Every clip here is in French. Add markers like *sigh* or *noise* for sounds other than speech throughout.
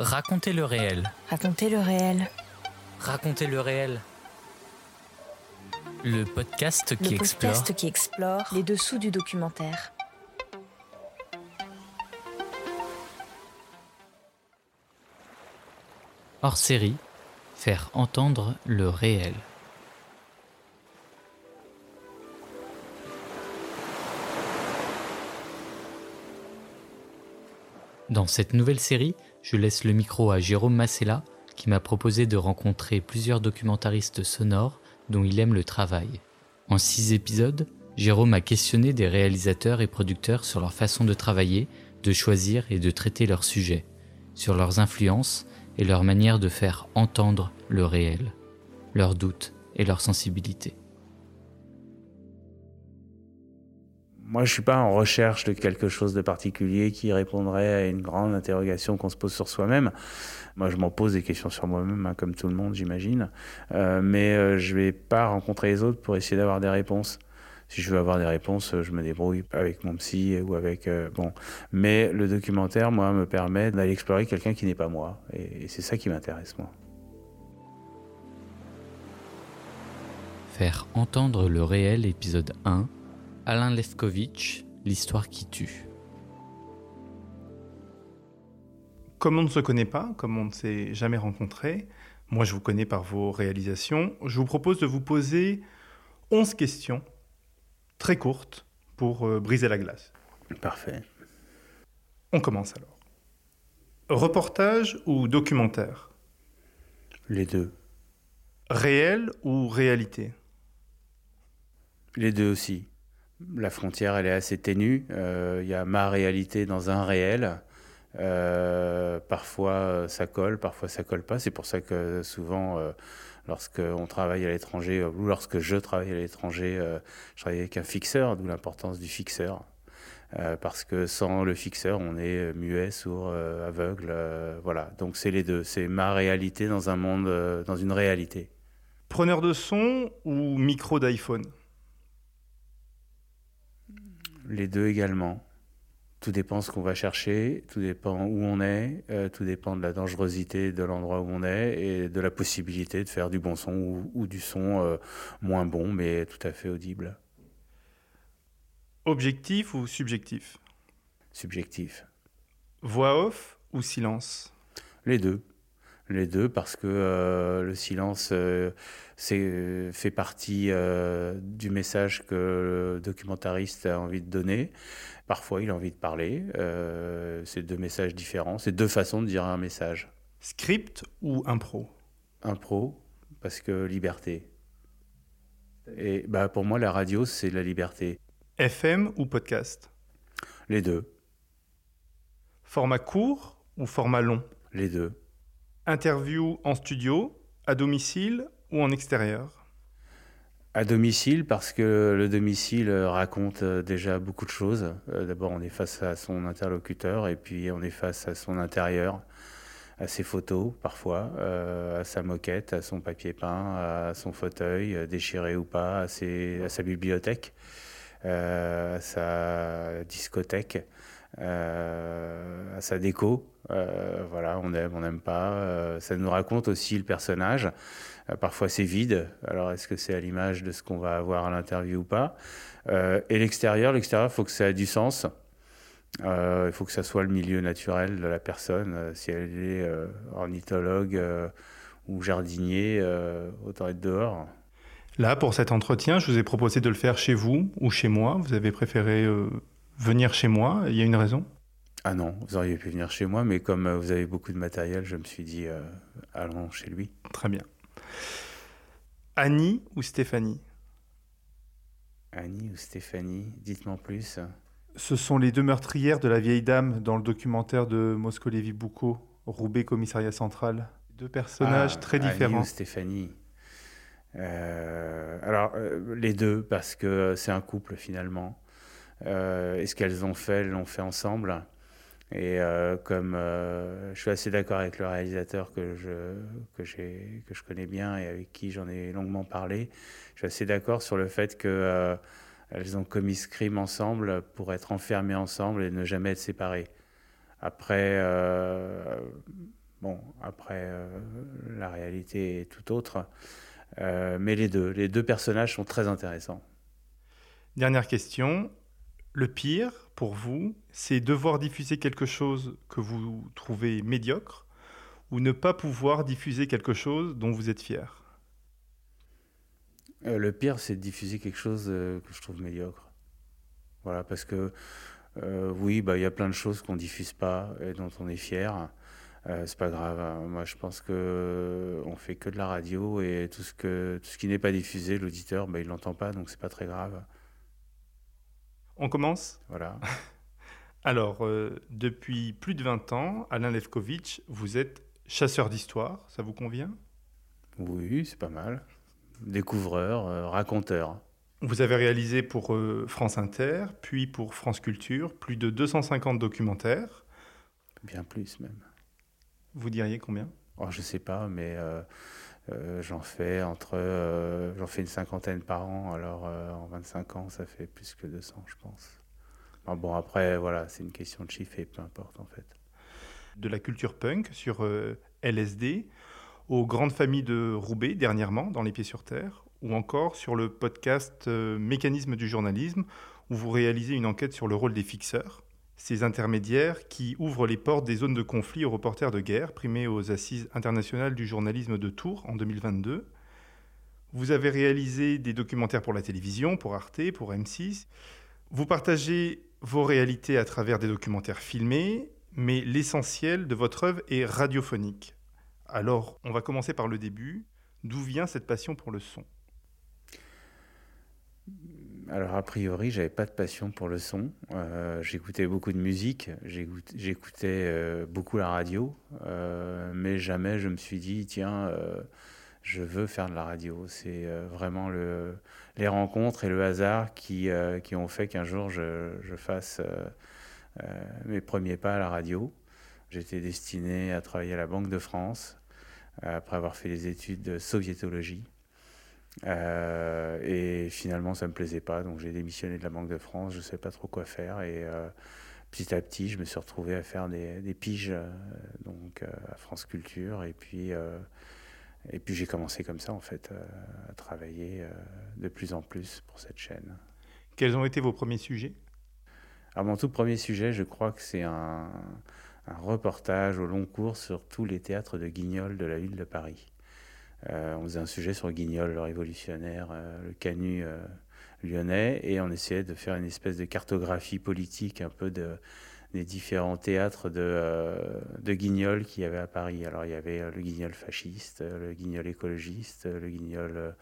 Racontez le réel. Racontez le réel. Racontez le réel. Le podcast qui le explore. podcast qui explore les dessous du documentaire. Hors série, faire entendre le réel. Dans cette nouvelle série, je laisse le micro à Jérôme Massella, qui m'a proposé de rencontrer plusieurs documentaristes sonores dont il aime le travail. En six épisodes, Jérôme a questionné des réalisateurs et producteurs sur leur façon de travailler, de choisir et de traiter leurs sujets, sur leurs influences et leur manière de faire entendre le réel, leurs doutes et leurs sensibilités. Moi, je suis pas en recherche de quelque chose de particulier qui répondrait à une grande interrogation qu'on se pose sur soi-même. Moi, je m'en pose des questions sur moi-même, hein, comme tout le monde, j'imagine. Euh, mais euh, je vais pas rencontrer les autres pour essayer d'avoir des réponses. Si je veux avoir des réponses, je me débrouille avec mon psy ou avec euh, bon. Mais le documentaire, moi, me permet d'aller explorer quelqu'un qui n'est pas moi, et, et c'est ça qui m'intéresse, moi. Faire entendre le réel, épisode 1. Alain Lefkovitch, l'histoire qui tue. Comme on ne se connaît pas, comme on ne s'est jamais rencontré, moi je vous connais par vos réalisations, je vous propose de vous poser 11 questions très courtes pour euh, briser la glace. Parfait. On commence alors. Reportage ou documentaire? Les deux. Réel ou réalité? Les deux aussi. La frontière, elle est assez ténue. Il euh, y a ma réalité dans un réel. Euh, parfois ça colle, parfois ça colle pas. C'est pour ça que souvent, euh, lorsqu'on travaille à l'étranger ou lorsque je travaille à l'étranger, euh, je travaille avec un fixeur, d'où l'importance du fixeur. Euh, parce que sans le fixeur, on est muet, sourd, euh, aveugle. voilà. Donc c'est les deux. C'est ma réalité dans un monde, dans une réalité. Preneur de son ou micro d'iPhone? Les deux également. Tout dépend ce qu'on va chercher, tout dépend où on est, euh, tout dépend de la dangerosité de l'endroit où on est et de la possibilité de faire du bon son ou, ou du son euh, moins bon mais tout à fait audible. Objectif ou subjectif? Subjectif. Voix off ou silence? Les deux. Les deux parce que euh, le silence euh, fait partie euh, du message que le documentariste a envie de donner. Parfois, il a envie de parler. Euh, c'est deux messages différents. C'est deux façons de dire un message. Script ou impro? Impro, parce que liberté. Et bah, pour moi, la radio, c'est la liberté. FM ou podcast? Les deux. Format court ou format long? Les deux. Interview en studio, à domicile ou en extérieur? À domicile, parce que le domicile raconte déjà beaucoup de choses. Euh, D'abord, on est face à son interlocuteur, et puis on est face à son intérieur, à ses photos parfois, euh, à sa moquette, à son papier peint, à son fauteuil, euh, déchiré ou pas, à, sa bibliothèque, euh, à sa discothèque. Euh, à sa déco. Euh, voilà, on aime, on n'aime pas. Euh, ça nous raconte aussi le personnage. Parfois c'est vide. Alors est-ce que c'est à l'image de ce qu'on va avoir à l'interview ou pas? Et l'extérieur, l'extérieur, il faut que ça ait du sens. Il faut que ça soit le milieu naturel de la personne. Si elle est ornithologue ou jardinier, autant être dehors. Là, pour cet entretien, je vous ai proposé de le faire chez vous ou chez moi. Vous avez préféré venir chez moi. Il y a une raison? Ah non, vous auriez pu venir chez moi, mais comme euh, vous avez beaucoup de matériel, je me suis dit, euh, allons chez lui. Très bien. Annie ou Stéphanie? Annie ou Stéphanie, dites-moi plus. Ce sont les deux meurtrières de la vieille dame dans le documentaire de Moscow-Lévy Boucault, Roubaix Commissariat Central. Deux personnages Ah, très Annie différents. ou Stéphanie. Euh, alors, euh, les deux, parce que c'est un couple finalement. Euh, et ce qu'elles ont fait, elles l'ont fait ensemble. Et euh, comme euh, je suis assez d'accord avec le réalisateur que je, que, que je connais bien et avec qui j'en ai longuement parlé, je suis assez d'accord sur le fait que elles ont commis ce crime ensemble pour être enfermées ensemble et ne jamais être séparées. Après, Bon, après, la réalité est tout autre. mais les deux, les deux personnages sont très intéressants. Dernière question. Le pire pour vous, c'est devoir diffuser quelque chose que vous trouvez médiocre ou ne pas pouvoir diffuser quelque chose dont vous êtes fier euh, Le pire, c'est de diffuser quelque chose euh, que je trouve médiocre. Voilà, parce que euh, oui, bah, il y a plein de choses qu'on diffuse pas et dont on est fier. c'est pas grave. Hein. Moi, je pense que on fait que de la radio et tout ce que tout ce qui n'est pas diffusé, l'auditeur, bah, il l'entend pas, donc c'est pas très grave. On commence Voilà. *laughs* Alors, euh, depuis plus de 20 ans, Alain Levkovitch, vous êtes chasseur d'histoire, ça vous convient? Oui, c'est pas mal. Découvreur, euh, raconteur. Vous avez réalisé pour euh, France Inter, puis pour France Culture, plus de 250 documentaires. Bien plus même. Vous diriez combien? Oh, Je sais pas, mais j'en fais entre j'en fais une cinquantaine par an. Alors en 25 ans, ça fait plus que 200, je pense. Bon, après, voilà, c'est une question de chiffres et peu importe en fait. De la culture punk sur euh, LSD, aux grandes familles de Roubaix dernièrement dans Les Pieds sur Terre, ou encore sur le podcast euh, Mécanisme du journalisme, où vous réalisez une enquête sur le rôle des fixeurs, ces intermédiaires qui ouvrent les portes des zones de conflit aux reporters de guerre, primés aux Assises internationales du journalisme de Tours en 2022. Vous avez réalisé des documentaires pour la télévision, pour Arte, pour M6. Vous partagez vos réalités à travers des documentaires filmés, mais l'essentiel de votre œuvre est radiophonique. Alors, on va commencer par le début. D'où vient cette passion pour le son? Alors a priori, j'avais pas de passion pour le son. Euh, j'écoutais beaucoup de musique, j'écoutais euh, beaucoup la radio, euh, mais jamais je me suis dit tiens, je veux faire de la radio. C'est vraiment le, les rencontres et le hasard qui, ont fait qu'un jour je, fasse mes premiers pas à la radio. J'étais destiné à travailler à la Banque de France après avoir fait des études de soviétologie. Et finalement, ça me plaisait pas, donc j'ai démissionné de la Banque de France. Je ne sais pas trop quoi faire et petit à petit, je me suis retrouvé à faire des, des piges donc à France Culture et puis et puis j'ai commencé comme ça, en fait, euh, à travailler euh, de plus en plus pour cette chaîne. Quels ont été vos premiers sujets? Alors mon tout premier sujet, je crois que c'est un, reportage au long cours sur tous les théâtres de Guignol de la ville de Paris. Euh, on faisait un sujet sur Guignol, le révolutionnaire, le canut lyonnais, et on essayait de faire une espèce de cartographie politique un peu de des différents théâtres de, euh, de guignol qu'il y avait à Paris. Alors il y avait euh, le guignol fasciste, euh, le guignol écologiste, le guignol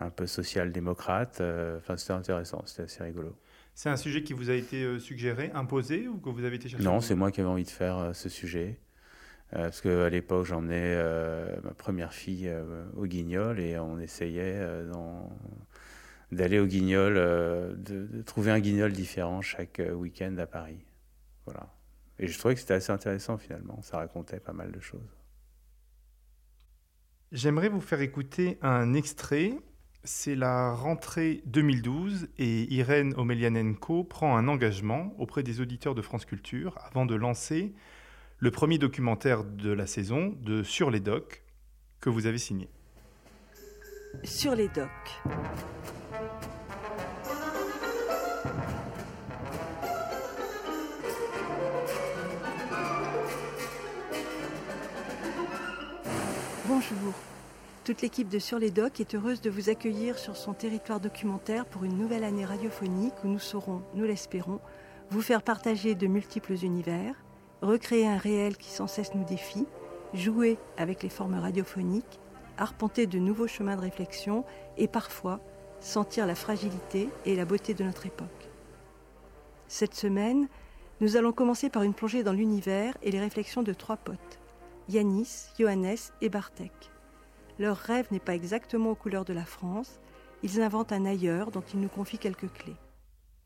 un peu social-démocrate. Enfin, c'était intéressant, c'était assez rigolo. C'est un sujet qui vous a été suggéré, imposé ou que vous avez été chercher Non, c'est moi qui avais envie de faire ce sujet. Parce qu'à l'époque, j'emmenais ma première fille au Guignol et on essayait d'aller au Guignol, de, de, trouver un Guignol différent chaque week-end à Paris. Voilà. Et je trouvais que c'était assez intéressant finalement, ça racontait pas mal de choses. J'aimerais vous faire écouter un extrait. C'est la rentrée 2012 et Irène Omelianenko prend un engagement auprès des auditeurs de France Culture avant de lancer le premier documentaire de la saison de Sur les docks que vous avez signé. Sur les docks. Bonjour. Toute l'équipe de Sur les Docks est heureuse de vous accueillir sur son territoire documentaire pour une nouvelle année radiophonique où nous saurons, nous l'espérons, vous faire partager de multiples univers, recréer un réel qui sans cesse nous défie, jouer avec les formes radiophoniques, arpenter de nouveaux chemins de réflexion et parfois sentir la fragilité et la beauté de notre époque. Cette semaine, nous allons commencer par une plongée dans l'univers et les réflexions de trois potes. Yanis, Johannes et Bartek. Leur rêve n'est pas exactement aux couleurs de la France, ils inventent un ailleurs dont ils nous confient quelques clés.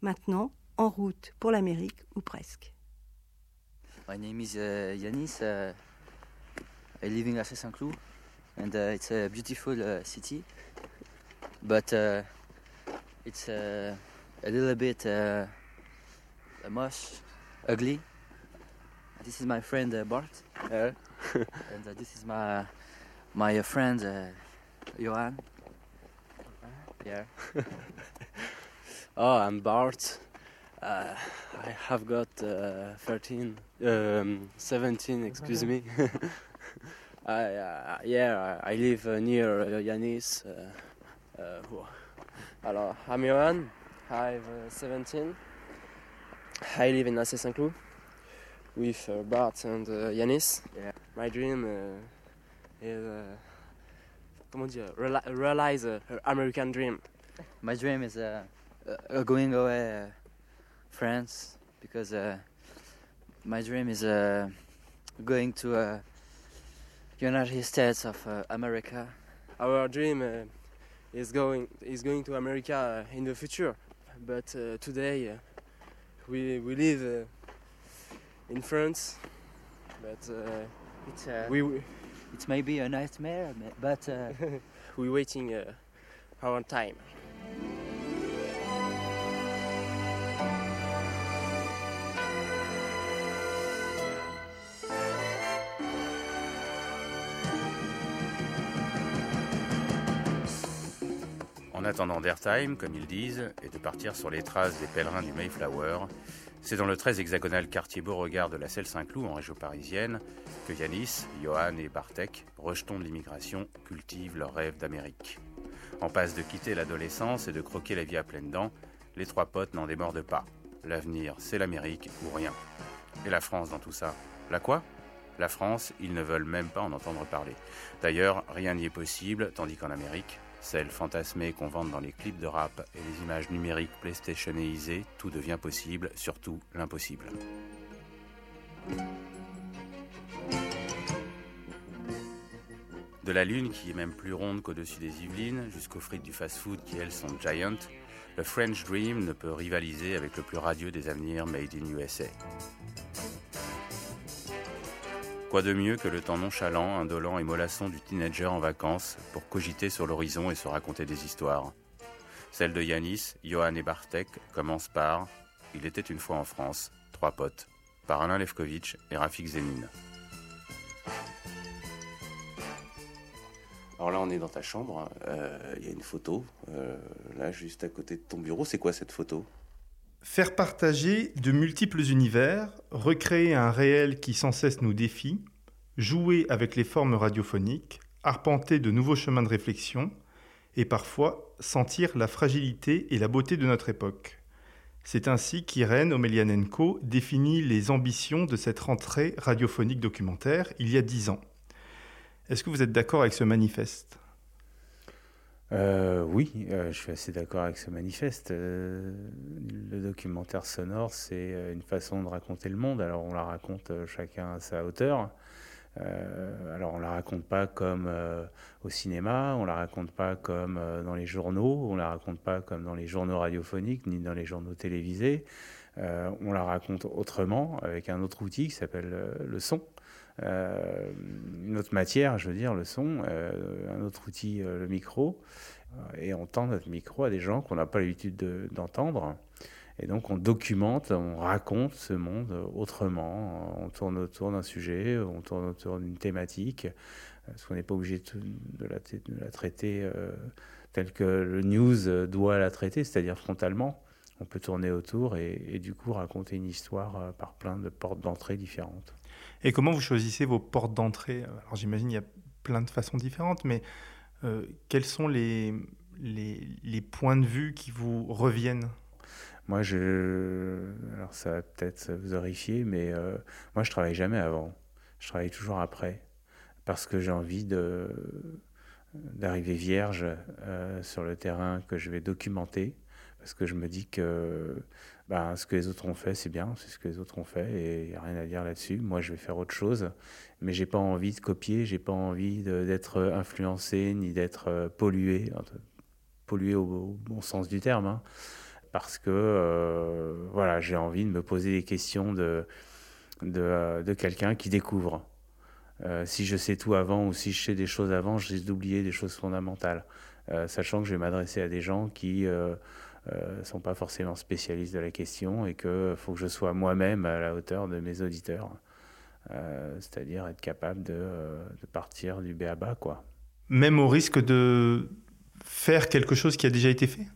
Maintenant, en route pour l'Amérique ou presque. My name is uh, Yanis. Uh, I live in La Saint-Cloud and uh, it's a beautiful uh, city, but uh, it's uh, a little bit moche, ugly. This is my friend Bart. here. *laughs* and uh, this is my my uh, friend uh, Johan. Yeah. *laughs* Oh, I'm Bart. Uh, I have got uh, 13, um, 17, excuse me. *laughs* I, uh, yeah, I live uh, near uh, Yanis. Uh, uh, alors, I'm Johan. I'm uh, 17. I live in Assé Saint-Cloud with uh, Bart and uh, Yanis. Yeah. My dream uh, is, uh, comment dire, reali- realize uh, American dream. My dream is uh, uh, going away uh, France because uh, my dream is uh, going to uh, United States of uh, America. Our dream uh, is going is going to America uh, in the future, but uh, today uh, we we live uh, in France, but uh, It's uh, we we it's maybe a nightmare, but uh, *laughs* we waiting uh, our time. Attendant d'airtime, comme ils disent, et de partir sur les traces des pèlerins du Mayflower, c'est dans le très hexagonal quartier Beauregard de la Selle-Saint-Cloud, en région parisienne, que Yanis, Johan et Bartek, rejetons de l'immigration, cultivent leur rêve d'Amérique. En passe de quitter l'adolescence et de croquer la vie à pleines dents, les trois potes n'en démordent pas. L'avenir, c'est l'Amérique ou rien. Et la France dans tout ça? La quoi? La France, ils ne veulent même pas en entendre parler. D'ailleurs, rien n'y est possible, tandis qu'en Amérique, celle fantasmée qu'on vante dans les clips de rap et les images numériques playstationisées, tout devient possible, surtout l'impossible. De la Lune, qui est même plus ronde qu'au-dessus des Yvelines, jusqu'aux frites du fast-food qui, elles, sont giant, le French Dream ne peut rivaliser avec le plus radieux des avenirs made in USA. Quoi de mieux que le temps nonchalant, indolent et mollasson du teenager en vacances pour cogiter sur l'horizon et se raconter des histoires? Celle de Yanis, Johan et Bartek commence par Il était une fois en France, trois potes, par Alain Levkovitch et Rafik Zénine. Alors là, on est dans ta chambre. euh, Il y a une photo, euh, là, juste à côté de ton bureau. C'est quoi cette photo? Faire partager de multiples univers, recréer un réel qui sans cesse nous défie, jouer avec les formes radiophoniques, arpenter de nouveaux chemins de réflexion, et parfois sentir la fragilité et la beauté de notre époque. C'est ainsi qu'Irène Omelianenko définit les ambitions de cette rentrée radiophonique documentaire il y a dix ans. Est-ce que vous êtes d'accord avec ce manifeste? Euh, oui, euh, je suis assez d'accord avec ce manifeste. Euh, le documentaire sonore, c'est une façon de raconter le monde. Alors on la raconte chacun à sa hauteur. Alors on la raconte pas comme au cinéma, on la raconte pas comme dans les journaux, on la raconte pas comme dans les journaux radiophoniques ni dans les journaux télévisés. On la raconte autrement avec un autre outil qui s'appelle le son. Euh, une autre matière, je veux dire, le son, euh, un autre outil, euh, le micro, euh, et on tend notre micro à des gens qu'on n'a pas l'habitude de- d'entendre. Et donc on documente, on raconte ce monde autrement, on tourne autour d'un sujet, on tourne autour d'une thématique, parce qu'on n'est pas obligé de, la, traiter telle que le news doit la traiter, c'est-à-dire frontalement. On peut tourner autour et, du coup raconter une histoire par plein de portes d'entrée différentes. Et comment vous choisissez vos portes d'entrée? Alors j'imagine il y a plein de façons différentes, mais euh, quels sont les, les, points de vue qui vous reviennent? Moi, je. Alors, ça va peut-être vous horrifier, mais euh, moi, je travaille jamais avant. Je travaille toujours après. Parce que j'ai envie de d'arriver vierge euh, sur le terrain que je vais documenter. Parce que je me dis que ben, ce que les autres ont fait, c'est bien, c'est ce que les autres ont fait, et il n'y a rien à dire là-dessus. Moi, je vais faire autre chose, mais j'ai pas envie de copier, j'ai pas envie d'être influencé, ni d'être euh, pollué, pollué au, bon sens du terme. hein parce que euh, voilà, j'ai envie de me poser des questions de, de, euh, de quelqu'un qui découvre. Euh, si je sais tout avant ou si je sais des choses avant, je risque d'oublier des choses fondamentales. Euh, sachant que je vais m'adresser à des gens qui ne euh, euh, sont pas forcément spécialistes de la question et qu'il faut que je sois moi-même à la hauteur de mes auditeurs. c'est-à-dire être capable de, de partir du B à bas, quoi. Même au risque de faire quelque chose qui a déjà été fait?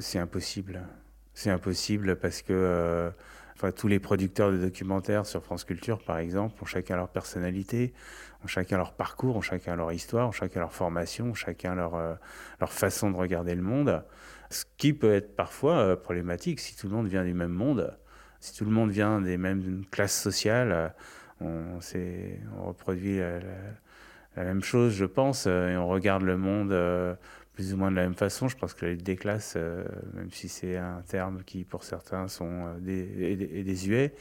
C'est impossible. C'est impossible parce que enfin, tous les producteurs de documentaires sur France Culture, par exemple, ont chacun leur personnalité, ont chacun leur parcours, ont chacun leur histoire, ont chacun leur formation, ont chacun leur, leur façon de regarder le monde. Ce qui peut être parfois problématique si tout le monde vient du même monde. Si tout le monde vient des mêmes classes sociales, on, on reproduit la, même chose, je pense, euh, et on regarde le monde euh, plus ou moins de la même façon. Je pense que la lutte des classes, euh, même si c'est un terme qui pour certains sont des, désuets,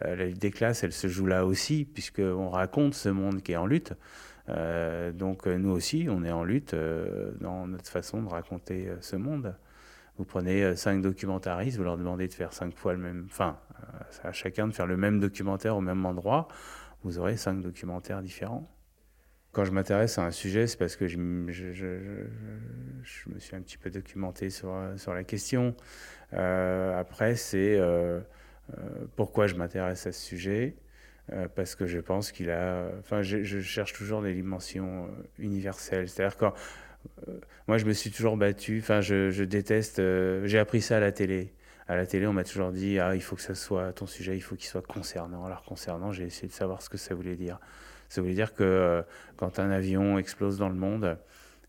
la lutte des classes, elle se joue là aussi, puisqu'on raconte ce monde qui est en lutte. donc nous aussi, on est en lutte dans notre façon de raconter ce monde. Vous prenez cinq documentaristes, vous leur demandez de faire cinq fois le même, enfin, à chacun de faire le même documentaire au même endroit, vous aurez cinq documentaires différents. Quand je m'intéresse à un sujet, c'est parce que je, me suis un petit peu documenté sur, sur la question. Euh, après, c'est euh, euh, pourquoi je m'intéresse à ce sujet? parce que je pense qu'il a. Enfin, je, cherche toujours des dimensions universelles. C'est-à-dire quand. Moi, je me suis toujours battu. Enfin, je, déteste. J'ai appris ça à la télé à la télé, on m'a toujours dit ah, il faut que ça soit ton sujet, il faut qu'il soit concernant. Alors concernant, j'ai essayé de savoir ce que ça voulait dire. Ça veut dire que euh, quand un avion explose dans le monde,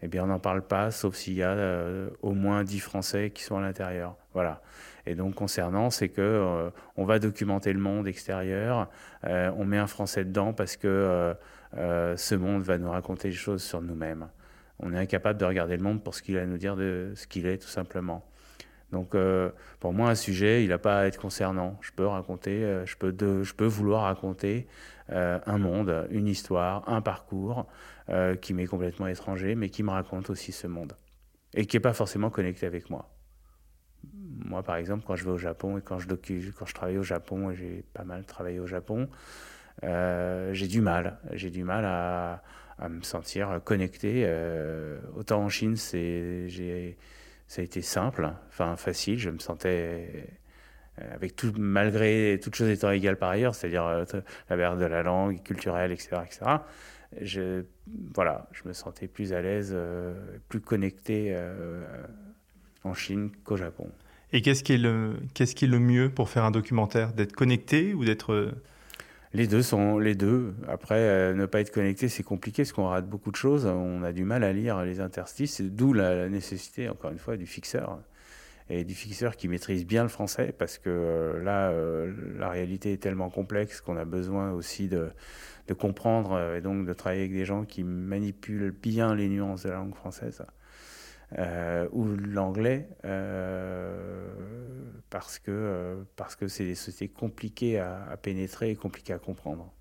eh bien, on n'en parle pas, sauf s'il y a euh, au moins 10 Français qui sont à l'intérieur. Voilà. Et donc, concernant, c'est que euh, on va documenter le monde extérieur, on met un Français dedans parce que ce monde va nous raconter des choses sur nous-mêmes. On est incapable de regarder le monde pour ce qu'il a à nous dire de ce qu'il est, tout simplement. Donc, pour moi, un sujet, il n'a pas à être concernant. Je peux raconter, je peux, je peux vouloir raconter euh, un monde, une histoire, un parcours euh, qui m'est complètement étranger, mais qui me raconte aussi ce monde et qui n'est pas forcément connecté avec moi. Moi, par exemple, quand je vais au Japon et quand je, quand je travaille au Japon, et j'ai pas mal travaillé au Japon, euh, j'ai du mal. J'ai du mal à, à, me sentir connecté. autant en Chine, c'est, ça a été simple, enfin facile. Je me sentais euh, avec tout, malgré toutes choses étant égales par ailleurs, c'est-à-dire euh, la barrière de la langue, culturelle, etc., etc. Je, voilà, je me sentais plus à l'aise, euh, plus connecté en Chine qu'au Japon. Et qu'est-ce qui, est le, qu'est-ce qui est le mieux pour faire un documentaire? D'être connecté ou d'être... Les deux sont les deux. Après, ne pas être connecté, c'est compliqué parce qu'on rate beaucoup de choses. On a du mal à lire les interstices, d'où la nécessité, encore une fois, du fixeur et du fixeur qui maîtrise bien le français parce que euh, là, euh, la réalité est tellement complexe qu'on a besoin aussi de, comprendre euh, et donc de travailler avec des gens qui manipulent bien les nuances de la langue française. Ou l'anglais parce que parce que c'est des sociétés compliquées à, pénétrer et compliquées à comprendre.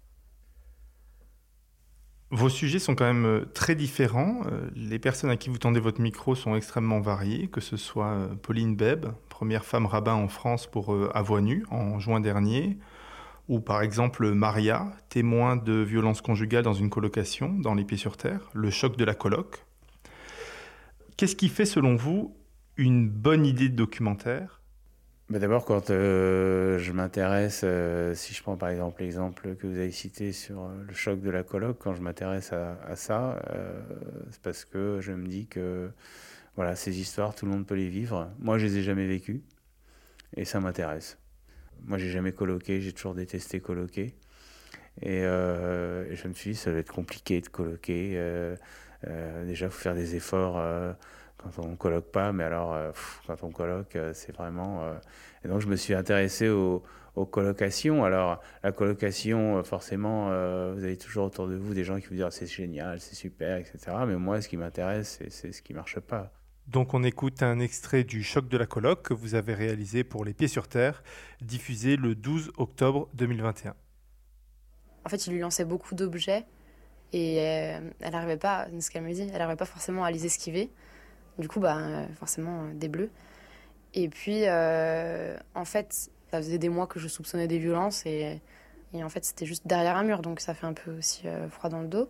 Vos sujets sont quand même euh, très différents. Euh, les personnes à qui vous tendez votre micro sont extrêmement variées, que ce soit euh, Pauline Beb, première femme rabbin en France pour Avoine Nu en juin dernier, ou par exemple Maria, témoin de violences conjugales dans une colocation dans Les Pieds sur Terre, le choc de la coloc. Qu'est-ce qui fait selon vous une bonne idée de documentaire? Bah, d'abord, quand euh, je m'intéresse, euh, si je prends par exemple l'exemple que vous avez cité sur euh, le choc de la colloque, quand je m'intéresse à, ça, c'est parce que je me dis que voilà, ces histoires, tout le monde peut les vivre. Moi, je les ai jamais vécues et ça m'intéresse. Moi, j'ai jamais colloqué, j'ai toujours détesté colloquer. Et, et, je me suis dit, ça va être compliqué de colloquer. Déjà, il faut faire des efforts quand on colloque pas, mais alors euh, quand on colloque, euh, c'est vraiment. Euh, et donc je me suis intéressé aux, colocations. Alors la colocation, forcément, vous avez toujours autour de vous des gens qui vous disent c'est génial, c'est super, etc. Mais moi, ce qui m'intéresse, c'est ce qui marche pas. Donc on écoute un extrait du choc de la coloc que vous avez réalisé pour Les Pieds sur Terre, diffusé le 12 octobre 2021. En fait, il lui lançait beaucoup d'objets et elle n'arrivait pas, ce qu'elle me dit, elle n'arrivait pas forcément à les esquiver. Du coup, bah, forcément, euh, des bleus. Et puis, euh, en fait, ça faisait des mois que je soupçonnais des violences et, et en fait, c'était juste derrière un mur, donc ça fait un peu aussi euh, froid dans le dos.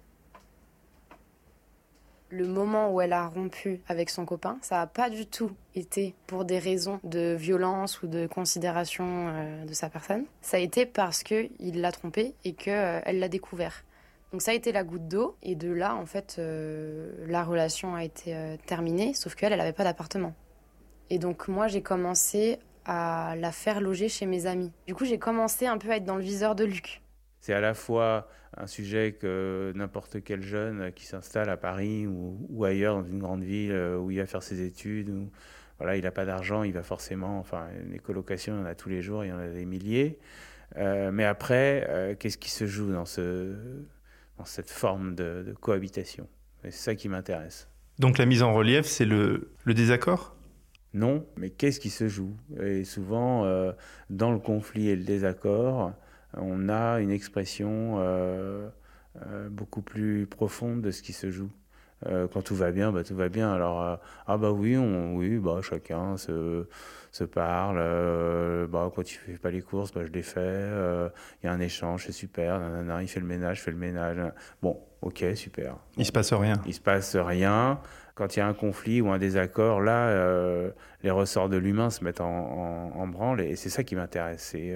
le moment où elle a rompu avec son copain, ça n'a pas du tout été pour des raisons de violence ou de considération euh, de sa personne. Ça a été parce qu'il l'a trompée et qu'elle euh, l'a découvert. Donc ça a été la goutte d'eau et de là, en fait, euh, la relation a été terminée, sauf qu'elle, elle n'avait pas d'appartement. Et donc moi, j'ai commencé à la faire loger chez mes amis. Du coup, j'ai commencé un peu à être dans le viseur de Luc. C'est à la fois un sujet que n'importe quel jeune qui s'installe à Paris ou, ailleurs dans une grande ville euh, où il va faire ses études, ou voilà, il n'a pas d'argent, il va forcément, enfin, les colocations, il y en a tous les jours, il y en a des milliers. Euh, mais après, euh, qu'est-ce qui se joue dans, ce, dans cette forme de, cohabitation C'est ça qui m'intéresse. Donc la mise en relief, c'est le, le désaccord? Non, mais qu'est-ce qui se joue? Et souvent, dans le conflit et le désaccord, on a une expression euh, euh, beaucoup plus profonde de ce qui se joue. Euh, quand tout va bien, bah, tout va bien. Alors, ah bah oui, on, oui, bah, chacun se, se parle. bah, quand tu fais pas les courses, bah, je les fais. Il y a un échange, c'est super. il fait le ménage, je fais le ménage. Bon, ok, super. Il se passe rien. Il se passe rien. Quand il y a un conflit ou un désaccord, là, les ressorts de l'humain se mettent en, en, branle. Et c'est ça qui m'intéresse. C'est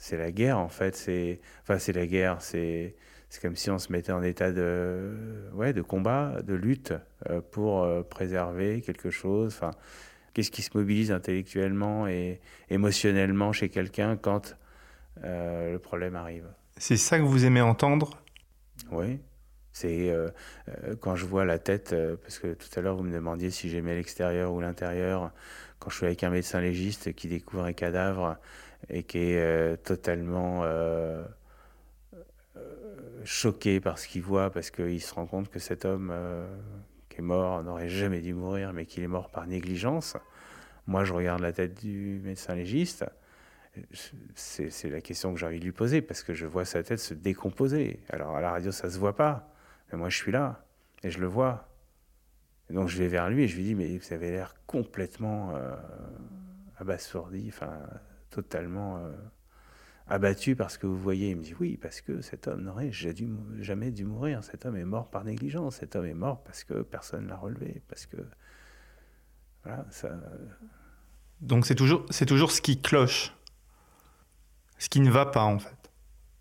c'est la guerre en fait. C'est enfin c'est la guerre. C'est c'est comme si on se mettait en état de ouais de combat, de lutte euh, pour euh, préserver quelque chose. Enfin, qu'est-ce qui se mobilise intellectuellement et émotionnellement chez quelqu'un quand euh, le problème arrive? C'est ça que vous aimez entendre? Oui. C'est quand je vois la tête, parce que tout à l'heure vous me demandiez si j'aimais l'extérieur ou l'intérieur, quand je suis avec un médecin légiste qui découvre un cadavre, et qui est euh, totalement euh, euh, choqué par ce qu'il voit parce qu'il se rend compte que cet homme qui est mort n'aurait jamais dû mourir mais qu'il est mort par négligence. Moi, je regarde la tête du médecin légiste. C'est la question que j'ai envie de lui poser parce que je vois sa tête se décomposer. Alors à la radio, ça se voit pas, mais moi je suis là et je le vois. donc je vais vers lui et je lui dis mais vous avez l'air complètement abasourdi. Enfin, totalement euh, abattu parce que vous voyez. Il me dit oui, parce que cet homme n'aurait jamais dû mourir. Cet homme est mort par négligence. Cet homme est mort parce que personne ne l'a relevé. Parce que. Voilà, ça. Donc c'est toujours, c'est toujours ce qui cloche. Ce qui ne va pas, en fait.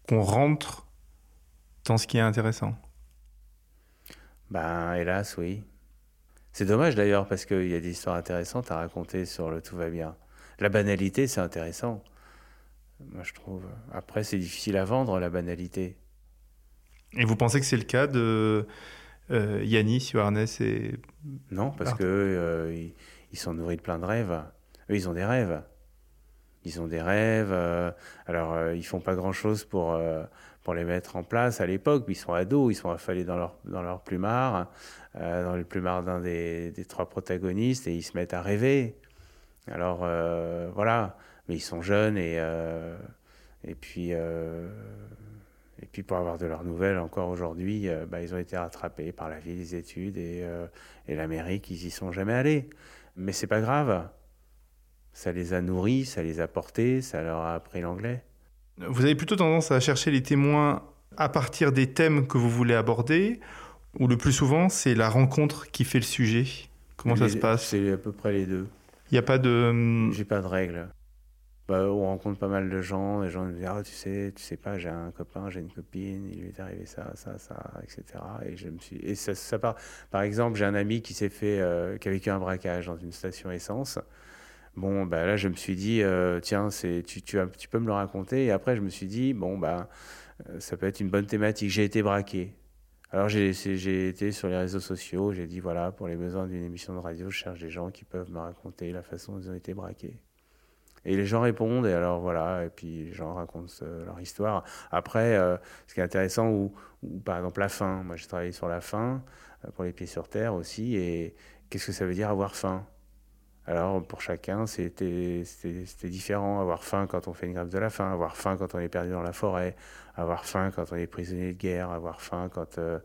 Qu'on rentre dans ce qui est intéressant. Ben, hélas, oui. C'est dommage d'ailleurs parce qu'il y a des histoires intéressantes à raconter sur le tout va bien la banalité, c'est intéressant. Moi, je trouve. Après, c'est difficile à vendre, la banalité. Et vous pensez que c'est le cas de euh, Yanis, Johannes et. Non, parce que euh, ils, sont nourris de plein de rêves. Eux, ils ont des rêves. Ils ont des rêves. Euh, alors, euh, ils font pas grand-chose pour, pour les mettre en place à l'époque. Ils sont ados, ils sont affalés dans leur, dans leur plumard, dans le plumard d'un des, des, trois protagonistes, et ils se mettent à rêver. Alors voilà, mais ils sont jeunes et, euh, et puis euh, et puis pour avoir de leurs nouvelles encore aujourd'hui, bah, ils ont été rattrapés par la vie des études et, et l'Amérique, ils y sont jamais allés. Mais c'est pas grave, ça les a nourris, ça les a portés, ça leur a appris l'anglais. Vous avez plutôt tendance à chercher les témoins à partir des thèmes que vous voulez aborder, ou le plus souvent c'est la rencontre qui fait le sujet? Comment ça se passe? C'est à peu près les deux. Il n'y a pas de. Hum, j'ai pas de règles. Bah, on rencontre pas mal de gens, les gens me disent Ah, tu sais, tu sais pas, j'ai un copain, j'ai une copine, il lui est arrivé ça, ça, ça, etc. Et, je me suis... et ça, ça part. Par exemple, j'ai un ami qui s'est fait, euh, qui a vécu un braquage dans une station essence. Bon, bah là, je me suis dit, euh, tiens, c'est, tu, tu, peux me le raconter. Et après, je me suis dit, bon, bah, euh, ça peut être une bonne thématique. J'ai été braqué. Alors j'ai été sur les réseaux sociaux, j'ai dit voilà, pour les besoins d'une émission de radio, je cherche des gens qui peuvent me raconter la façon dont ils ont été braqués. Et les gens répondent, et alors voilà, et puis les gens racontent leur histoire. Après, euh, ce qui est intéressant, ou, par exemple la faim, moi j'ai travaillé sur la faim, euh, pour les pieds sur terre aussi, et qu'est-ce que ça veut dire avoir faim? Alors pour chacun, c'était différent. Avoir faim quand on fait une grève de la faim, avoir faim quand on est perdu dans la forêt, avoir faim quand on est prisonnier de guerre, avoir faim quand... Euh,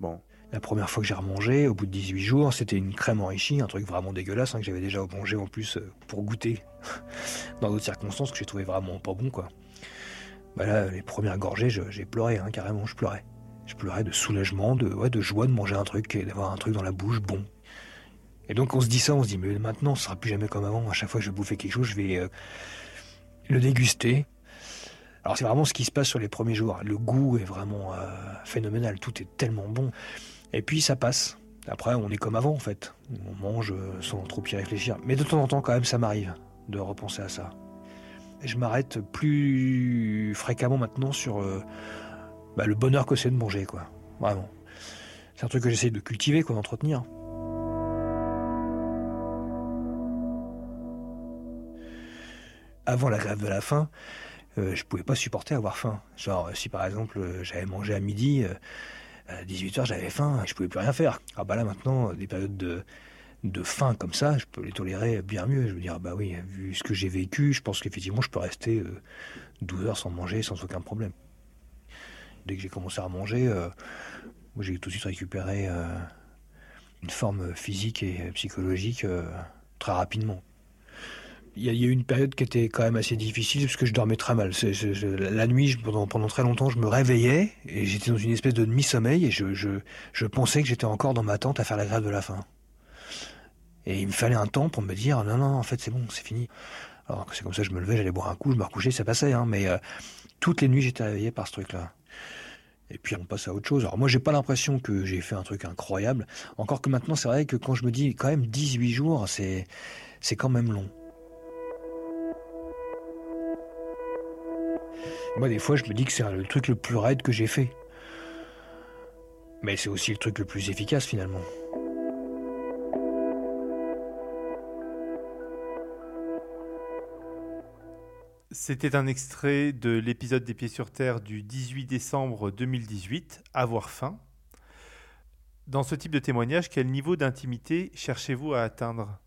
bon. La première fois que j'ai remangé, au bout de 18 jours, c'était une crème enrichie, un truc vraiment dégueulasse, hein, que j'avais déjà mangé en plus euh, pour goûter *laughs* dans d'autres circonstances que j'ai trouvé vraiment pas bon. quoi. Bah là, les premières gorgées, j'ai pleuré, hein, carrément, je pleurais. Je pleurais de soulagement, de, joie de manger un truc et d'avoir un truc dans la bouche bon. Et donc on se dit ça, on se dit mais maintenant ce sera plus jamais comme avant. À chaque fois que je vais bouffer quelque chose, je vais euh, le déguster. Alors c'est vraiment ce qui se passe sur les premiers jours. Le goût est vraiment euh, phénoménal, tout est tellement bon. Et puis ça passe. Après on est comme avant en fait. On mange euh, sans trop y réfléchir. Mais de temps en temps quand même ça m'arrive de repenser à ça. Je m'arrête plus fréquemment maintenant sur bah, le bonheur que c'est de manger quoi. Vraiment. C'est un truc que j'essaie de cultiver, quoi, d'entretenir. avant la grève de la faim, euh, je pouvais pas supporter avoir faim. Genre, si par exemple euh, j'avais mangé à midi, euh, à 18h j'avais faim, je pouvais plus rien faire. Ah bah là maintenant, des périodes de, de faim comme ça, je peux les tolérer bien mieux. Je veux dire, bah oui, vu ce que j'ai vécu, je pense qu'effectivement je peux rester 12 heures sans manger sans aucun problème. Dès que j'ai commencé à manger, j'ai tout de suite récupéré une forme physique et psychologique très rapidement il y, a eu une période qui était quand même assez difficile parce que je dormais très mal. la nuit, pendant, très longtemps, je me réveillais et j'étais dans une espèce de demi-sommeil et je, pensais que j'étais encore dans ma tente à faire la grève de la faim. Et il me fallait un temps pour me dire non, non, en fait, c'est bon, c'est fini. Alors c'est comme ça, je me levais, j'allais boire un coup, je me recouchais, ça passait. Hein, mais euh, toutes les nuits, j'étais réveillé par ce truc-là. Et puis on passe à autre chose. Alors moi, j'ai pas l'impression que j'ai fait un truc incroyable. Encore que maintenant, c'est vrai que quand je me dis quand même 18 jours, c'est quand même long. Moi, des fois, je me dis que c'est le truc le plus raide que j'ai fait. Mais c'est aussi le truc le plus efficace finalement. C'était un extrait de l'épisode des Pieds sur Terre du 18 décembre 2018, Avoir faim. Dans ce type de témoignage, quel niveau d'intimité cherchez-vous à atteindre?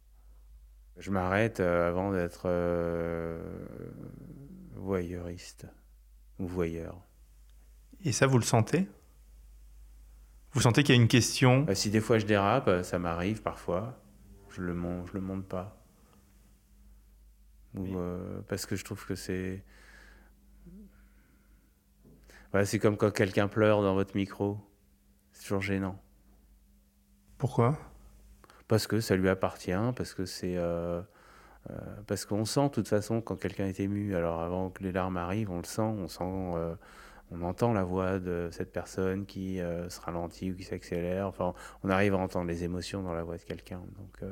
Je m'arrête euh, avant d'être euh, voyeuriste voyeur. Et ça, vous le sentez? Vous sentez qu'il y a une question? Bah, Si des fois je dérape, ça m'arrive parfois. Je le monte, je le monte pas. Ou, euh, parce que je trouve que c'est. Voilà, c'est comme quand quelqu'un pleure dans votre micro. C'est toujours gênant. Pourquoi? Parce que ça lui appartient, parce que c'est. Euh, euh, parce qu'on sent de toute façon quand quelqu'un est ému. Alors avant que les larmes arrivent, on le sent, on sent, euh, on entend la voix de cette personne qui euh, se ralentit ou qui s'accélère. Enfin, on arrive à entendre les émotions dans la voix de quelqu'un. Donc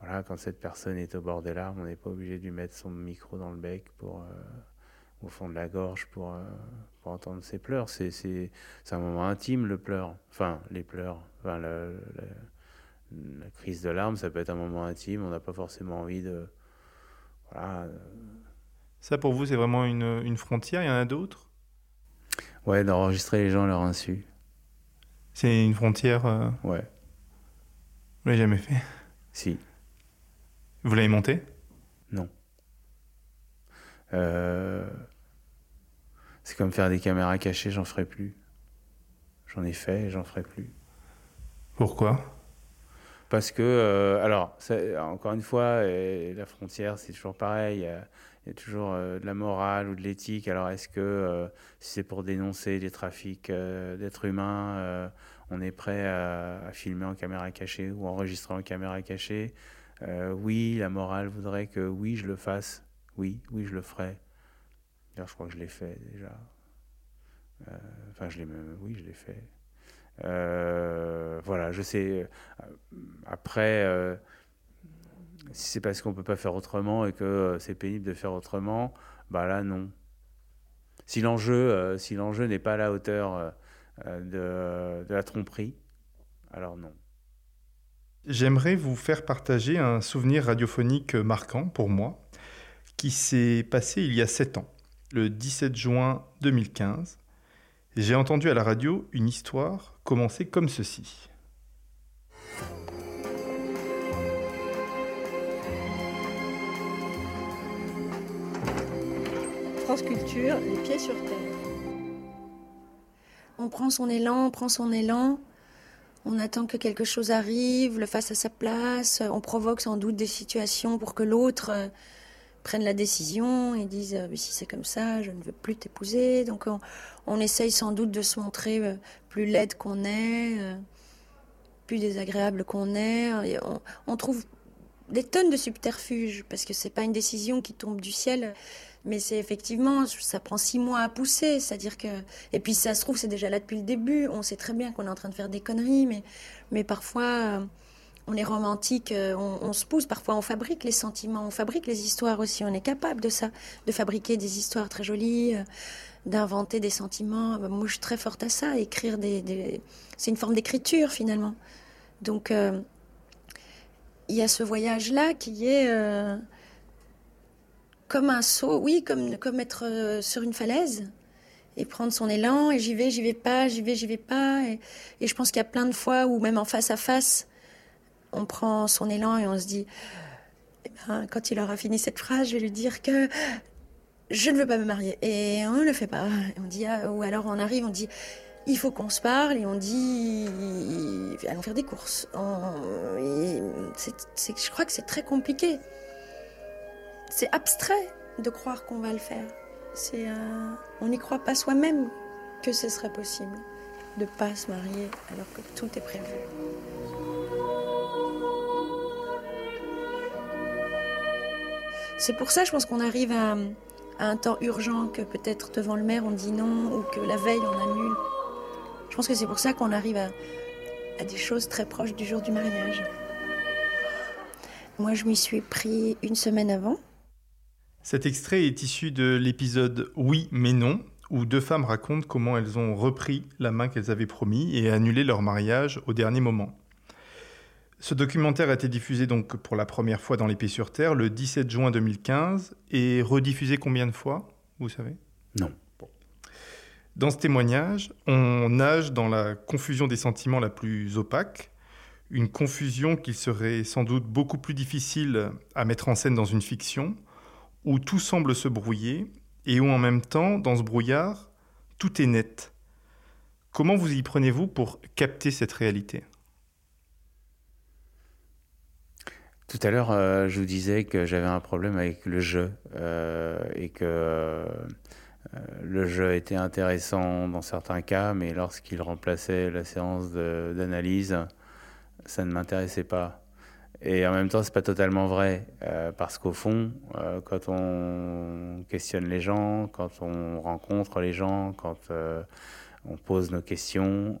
voilà, quand cette personne est au bord des larmes, on n'est pas obligé de lui mettre son micro dans le bec pour au fond de la gorge pour, pour entendre ses pleurs. C'est, un moment intime, le pleur. Enfin, les pleurs. La crise de larmes, ça peut être un moment intime, on n'a pas forcément envie de... Voilà. Ça, pour vous, c'est vraiment une, une, frontière Il y en a d'autres? Ouais, d'enregistrer les gens à leur insu. C'est une frontière euh, Ouais. Vous l'avez jamais fait? Si. Vous l'avez monté? Non. Euh... C'est comme faire des caméras cachées, j'en ferai plus. J'en ai fait et j'en ferai plus. Pourquoi? Parce que, euh, alors, encore une fois, la frontière, c'est toujours pareil. Il y a, toujours euh, de la morale ou de l'éthique. Alors, est-ce que euh, si c'est pour dénoncer des trafics d'êtres humains, on est prêt à, filmer en caméra cachée ou enregistrer en caméra cachée? Oui, la morale voudrait que oui, je le fasse. Oui, oui, je le ferai. D'ailleurs, je crois que je l'ai fait déjà. Enfin, je l'ai même, oui, je l'ai fait. Euh, voilà, je sais. Euh, après, euh, si c'est parce qu'on peut pas faire autrement et que c'est pénible de faire autrement, bah là non. Si l'enjeu, si n'est pas à la hauteur de, de la tromperie, alors non. J'aimerais vous faire partager un souvenir radiophonique marquant pour moi, qui s'est passé il y a 7 ans, le 17 juin 2015. J'ai entendu à la radio une histoire commencer comme ceci. France Culture, les pieds sur terre. On prend son élan, on prend son élan. On attend que quelque chose arrive, le fasse à sa place. On provoque sans doute des situations pour que l'autre prennent la décision et disent euh, si c'est comme ça, je ne veux plus t'épouser. Donc on, essaye sans doute de se montrer euh, plus laide qu'on est, euh, plus désagréable qu'on est. on, trouve des tonnes de subterfuges parce que c'est pas une décision qui tombe du ciel. Mais c'est effectivement, ça prend six mois à pousser, c'est-à-dire que et puis ça se trouve c'est déjà là depuis le début. On sait très bien qu'on est en train de faire des conneries, mais mais parfois on est romantique, euh, on, se pousse, parfois on fabrique les sentiments, on fabrique les histoires aussi, on est capable de ça, de fabriquer des histoires très jolies, euh, d'inventer des sentiments. Bah, moi je suis très forte à ça, écrire des... C'est une forme d'écriture finalement. Donc euh, il y a ce voyage-là qui est comme un saut, oui, comme, comme être sur une falaise et prendre son élan et j'y vais, j'y vais pas, j'y vais, j'y vais pas. Et, et je pense qu'il y a plein de fois où même en face à face, on prend son élan et on se dit, eh ben, quand il aura fini cette phrase, je vais lui dire que je ne veux pas me marier. Et on ne le fait pas. On dit, ah, ou alors on arrive, on dit, il faut qu'on se parle et on dit, allons faire des courses. je crois que c'est très compliqué. C'est abstrait de croire qu'on va le faire. C'est, on n'y croit pas soi-même que ce serait possible de pas se marier alors que tout est prévu. C'est pour ça, je pense qu'on arrive à, un temps urgent que peut-être devant le maire on dit non ou que la veille on annule. Je pense que c'est pour ça qu'on arrive à, des choses très proches du jour du mariage. Moi, je m'y suis pris une semaine avant. Cet extrait est issu de l'épisode Oui mais non, où deux femmes racontent comment elles ont repris la main qu'elles avaient promis et annulé leur mariage au dernier moment. Ce documentaire a été diffusé donc pour la première fois dans l'Épée sur Terre le 17 juin 2015 et rediffusé combien de fois, vous savez? Non. Dans ce témoignage, on nage dans la confusion des sentiments la plus opaque, une confusion qu'il serait sans doute beaucoup plus difficile à mettre en scène dans une fiction, où tout semble se brouiller et où en même temps, dans ce brouillard, tout est net. Comment vous y prenez-vous pour capter cette réalité? Tout à l'heure, euh, je vous disais que j'avais un problème avec le jeu euh, et que euh, le jeu était intéressant dans certains cas, mais lorsqu'il remplaçait la séance d'analyse, ça ne m'intéressait pas. Et en même temps, c'est pas totalement vrai, parce qu'au fond, quand on questionne les gens, quand on rencontre les gens, quand on pose nos questions,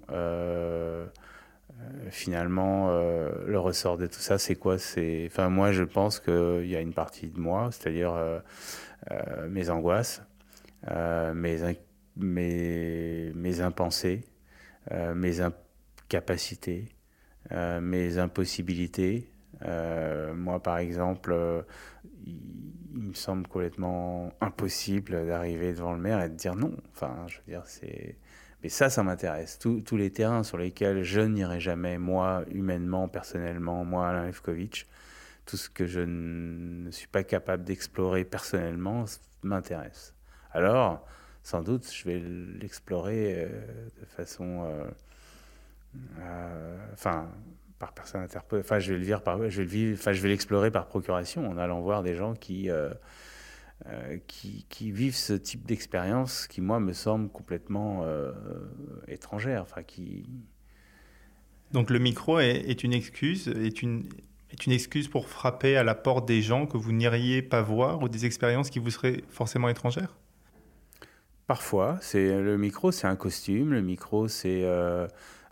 finalement, euh, le ressort de tout ça, c'est quoi? C'est, enfin, moi, je pense qu'il y a une partie de moi, c'est-à-dire euh, mes angoisses, mes, mes, mes impensés, mes incapacités, mes impossibilités. moi, par exemple, il, me semble complètement impossible d'arriver devant le maire et de dire non. Enfin, je veux dire, c'est mais ça, ça m'intéresse. Tous les terrains sur lesquels je n'irai jamais, moi, humainement, personnellement, moi, Alain Lefkovitch, tout ce que je ne suis pas capable d'explorer personnellement m'intéresse. Alors, sans doute, je vais l'explorer euh, de façon. Euh, euh, enfin, par personne interpellée. Enfin, je vais le vivre par. Je vais le vivre. Enfin, je vais l'explorer par procuration en allant voir des gens qui. Qui, vivent ce type d'expérience qui, moi, me semble complètement euh, étrangère. Enfin, qui... Donc le micro est, une excuse, est une, est une excuse pour frapper à la porte des gens que vous n'iriez pas voir ou des expériences qui vous seraient forcément étrangères? Parfois, c'est le micro, c'est un costume. Le micro, c'est euh,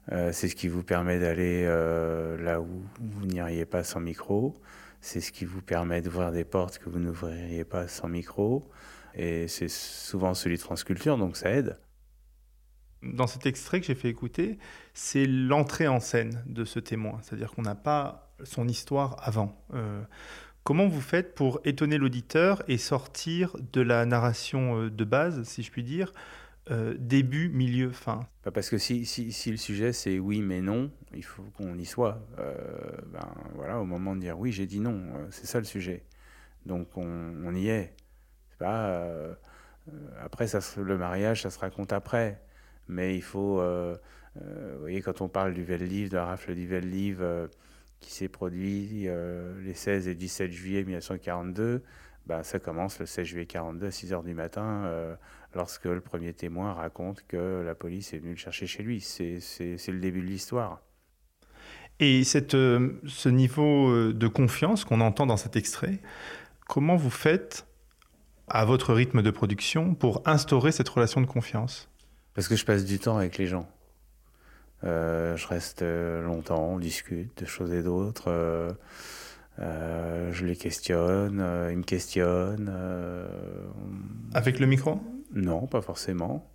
c'est ce qui vous permet d'aller là où vous n'iriez pas sans micro. C'est ce qui vous permet d'ouvrir des portes que vous n'ouvririez pas sans micro. Et c'est souvent celui de France Culture, donc ça aide. Dans cet extrait que j'ai fait écouter, c'est l'entrée en scène de ce témoin. C'est-à-dire qu'on n'a pas son histoire avant. Euh, comment vous faites pour étonner l'auditeur et sortir de la narration euh, de base, si je puis dire, euh, début, milieu, fin bah, Parce que si, le sujet c'est oui mais non, il faut qu'on y soit. Euh, ben, voilà, au moment de dire oui, j'ai dit non, euh, c'est ça le sujet. Donc on, y est. après, le mariage, ça se raconte après. Mais il faut. vous voyez, quand on parle du Vel-Liv, de la rafle du Vel-Liv qui s'est produit les 16 et 17 juillet 1942, bah, ça commence le 16 juillet 42 à 6 heures du matin, lorsque le premier témoin raconte que la police est venue le chercher chez lui. C'est le début de l'histoire. Et cette, euh, ce niveau euh, de confiance qu'on entend dans cet extrait, comment vous faites à votre rythme de production pour instaurer cette relation de confiance? Parce que je passe du temps avec les gens. je reste longtemps, on discute de choses et d'autres. Euh, je les questionne, euh, ils me questionnent. Euh, Avec le micro? Non, pas forcément.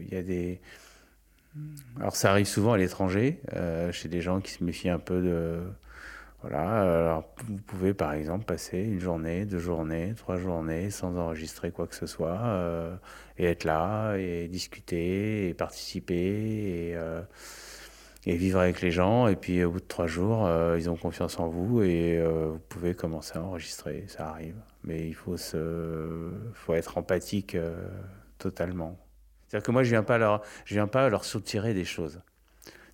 Il y a des. Alors ça arrive souvent à l'étranger, chez des gens qui se méfient un peu de. Voilà, alors vous pouvez par exemple passer une journée, deux journées, trois journées sans enregistrer quoi que ce soit et être là et discuter et participer et et vivre avec les gens. Et puis au bout de trois jours, euh, ils ont confiance en vous et euh, vous pouvez commencer à enregistrer. Ça arrive. Mais il faut, se, faut être empathique euh, totalement. C'est-à-dire que moi, je viens pas leur, viens pas leur soutirer des choses.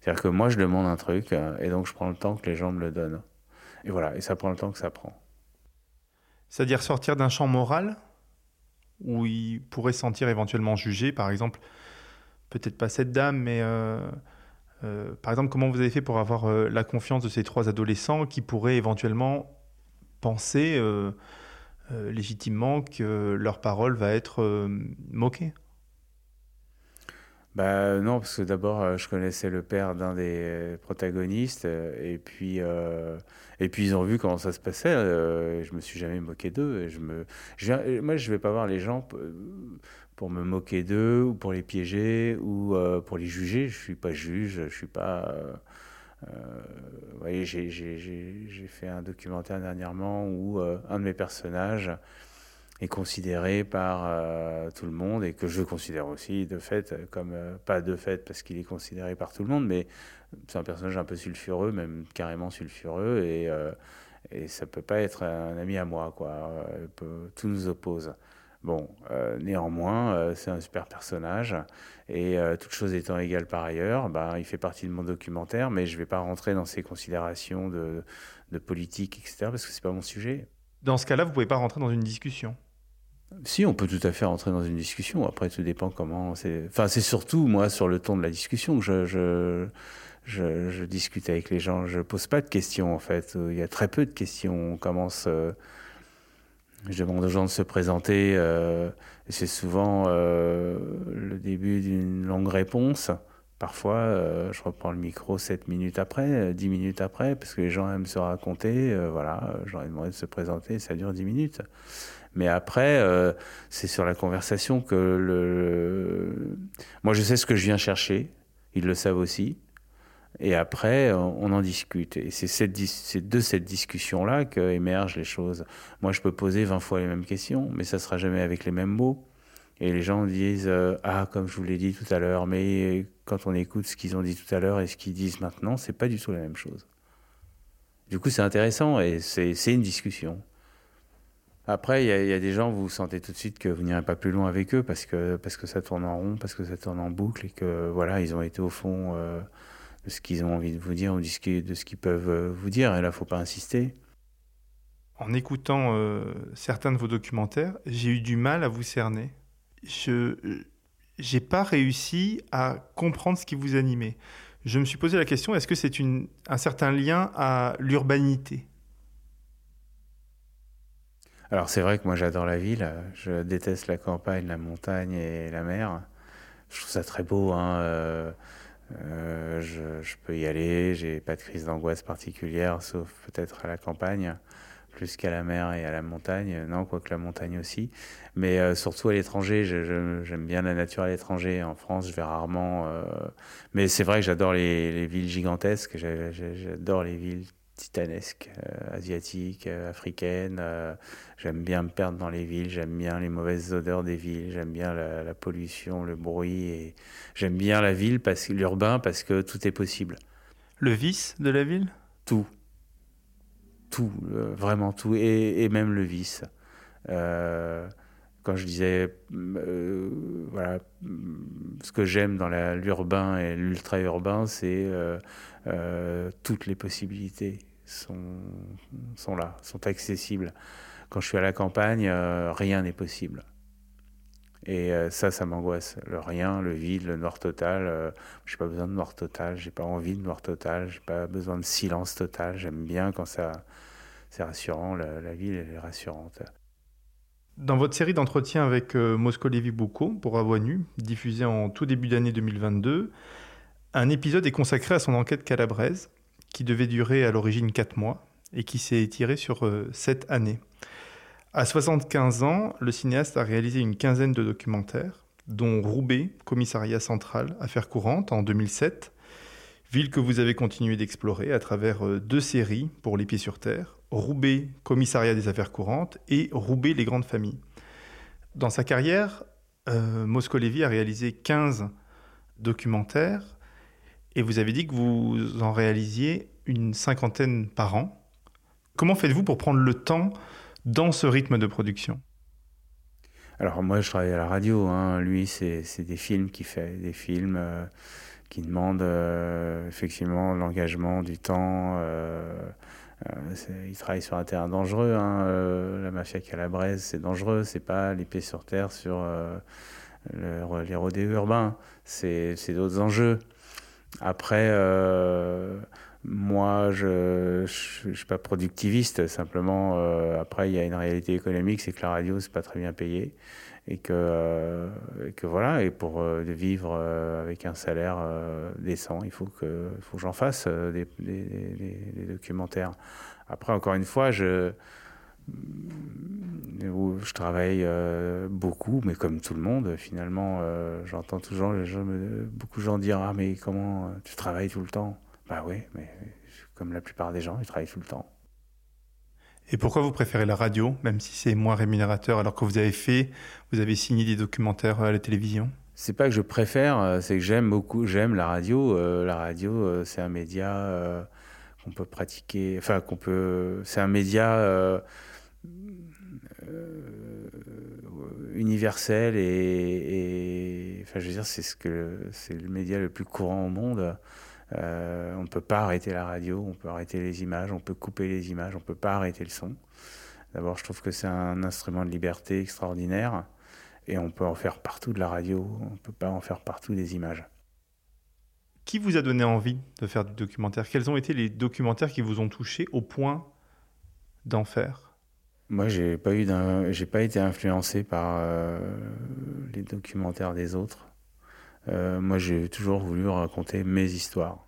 C'est-à-dire que moi, je demande un truc et donc je prends le temps que les gens me le donnent. Et voilà, et ça prend le temps que ça prend. C'est-à-dire sortir d'un champ moral où ils pourraient se sentir éventuellement jugés, par exemple, peut-être pas cette dame, mais euh, par exemple, comment vous avez fait pour avoir euh, la confiance de ces trois adolescents qui pourraient éventuellement penser euh, légitimement que leur parole va être moquée? Bah non, parce que d'abord, je connaissais le père d'un des protagonistes, et puis, et puis ils ont vu comment ça se passait. je me suis jamais moqué d'eux. Je me, moi, je vais pas voir les gens pour me moquer d'eux ou pour les piéger ou euh, pour les juger. Je suis pas juge, je suis pas. Euh, euh vous voyez, j'ai fait un documentaire dernièrement où un de mes personnages est considéré par tout le monde et que je considère aussi de fait comme pas de fait parce qu'il est considéré par tout le monde, mais c'est un personnage un peu sulfureux, même carrément sulfureux et et ça peut pas être un ami à moi quoi. tout nous oppose. Bon, euh, néanmoins, euh, c'est un super personnage et euh, toute chose étant égale par ailleurs, bah, il fait partie de mon documentaire, mais je ne vais pas rentrer dans ces considérations de, de politique, etc., parce que c'est pas mon sujet. Dans ce cas-là, vous pouvez pas rentrer dans une discussion. Si, on peut tout à fait rentrer dans une discussion. Après, tout dépend comment. C'est. Enfin, c'est surtout moi sur le ton de la discussion que je, je, je, je, discute avec les gens. Je pose pas de questions en fait. Il y a très peu de questions. On commence. Je demande aux gens de se présenter. Euh, c'est souvent euh, le début d'une longue réponse. Parfois, euh, je reprends le micro 7 minutes après, 10 minutes après, parce que les gens aiment se raconter. voilà, j'aurais demandé de se présenter, ça dure 10 minutes. Mais après, c'est sur la conversation que le... Moi, je sais ce que je viens chercher. Ils le savent aussi. Et après, on en discute. Et c'est de cette discussion-là qu'émergent les choses. Moi, je peux poser 20 fois les mêmes questions, mais ça sera jamais avec les mêmes mots. Et les gens disent euh, Ah, comme je vous l'ai dit tout à l'heure, mais quand on écoute ce qu'ils ont dit tout à l'heure et ce qu'ils disent maintenant, c'est pas du tout la même chose. Du coup, c'est intéressant et c'est une discussion. Après, il y, a des gens, vous sentez tout de suite que vous n'irez pas plus loin avec eux parce que, parce que ça tourne en rond, parce que ça tourne en boucle et que voilà, ils ont été au fond. Euh, de ce qu'ils ont envie de vous dire ou de ce qu'ils peuvent euh, vous dire. Et là, il ne faut pas insister. En écoutant euh, certains de vos documentaires, j'ai eu du mal à vous cerner. Je n'ai pas réussi à comprendre ce qui vous animait. Je me suis posé la question, est-ce que c'est un certain lien à l'urbanité? Alors c'est vrai que moi j'adore la ville, je déteste la campagne, la montagne et la mer. Je trouve ça très beau. Hein, euh, je, peux y aller, j'ai pas de crise d'angoisse particulière, sauf peut-être à la campagne, plus qu'à la mer et à la montagne. Non, quoique la montagne aussi. Mais euh, surtout à l'étranger, j'aime bien la nature à l'étranger. En France, je vais rarement. Euh, mais c'est vrai que j'adore les, les, villes gigantesques, j'adore les villes titanesques, euh, asiatiques, euh, africaines. Euh, j'aime bien me perdre dans les villes, j'aime bien les mauvaises odeurs des villes, j'aime bien la, pollution, le bruit, et j'aime bien la ville, parce l'urbain, parce que tout est possible. Le vice de la ville? Tout. Tout, vraiment tout, et, et, même le vice. quand je disais, voilà, ce que j'aime dans l'urbain et l'ultra-urbain, c'est toutes les possibilités sont, là, sont accessibles. quand je suis à la campagne, rien n'est possible. Et ça, ça m'angoisse. Le rien, le vide, le noir total. j'ai pas besoin de noir total, j'ai pas envie de noir total, j'ai pas besoin de silence total. J'aime bien quand ça, c'est rassurant, la, ville est rassurante. Dans votre série d'entretiens avec euh, Mosco Lévy Boucault pour Voix Nue, diffusée en tout début d'année 2022, un épisode est consacré à son enquête calabraise, qui devait durer à l'origine 4 mois et qui s'est étiré sur 7 euh, années. À 75 ans, le cinéaste a réalisé une quinzaine de documentaires, dont Roubaix, commissariat central, affaires courantes, en 2007, ville que vous avez continué d'explorer à travers euh, deux séries pour Les Pieds sur Terre, Roubaix, commissariat des affaires courantes, et Roubaix, les grandes familles. Dans sa carrière, euh, Moscow-Lévy a réalisé 15 documentaires, et vous avez dit que vous en réalisiez une cinquantaine par an. Comment faites-vous pour prendre le temps dans ce rythme de production? Alors moi, je travaille à la radio. Hein. Lui, c'est des films qu'il fait, des films euh, qui demandent euh, effectivement l'engagement, du temps. Euh, il travaille sur un terrain dangereux. Hein, la mafia calabraise, c'est dangereux. C'est pas pieds sur terre sur les rodéos urbains. C'est d'autres enjeux. Après, moi, je ne suis pas productiviste. Simplement, après, il y a une réalité économique, c'est que la radio, c'est pas très bien payé. Et que, que voilà, et pour vivre avec un salaire décent, il faut que, faut que j'en fasse des, des, des, documentaires. Après, encore une fois, je, je travaille beaucoup, mais comme tout le monde, finalement, j'entends toujours les gens, beaucoup de gens dire Ah, mais comment tu travailles tout le temps? Bah oui, mais comme la plupart des gens, ils travaillent tout le temps. Et pourquoi vous préférez la radio, même si c'est moins rémunérateur, alors que vous avez fait, vous avez signé des documentaires à la télévision? C'est pas que je préfère, c'est que j'aime beaucoup, j'aime la radio. la radio, c'est un média qu'on peut pratiquer, enfin qu'on peut, c'est un média euh, euh, universel et, enfin je veux dire c'est le média le plus courant au monde. Euh, on ne peut pas arrêter la radio, on peut arrêter les images, on peut couper les images, on peut pas arrêter le son. D'abord, je trouve que c'est un instrument de liberté extraordinaire et on peut en faire partout de la radio, on peut pas en faire partout des images. Qui vous a donné envie de faire du documentaire? Quels ont été les documentaires qui vous ont touché au point d'en faire? Moi, j'ai pas eu j'ai pas été influencé par euh, les documentaires des autres. Euh, moi, j'ai toujours voulu raconter mes histoires.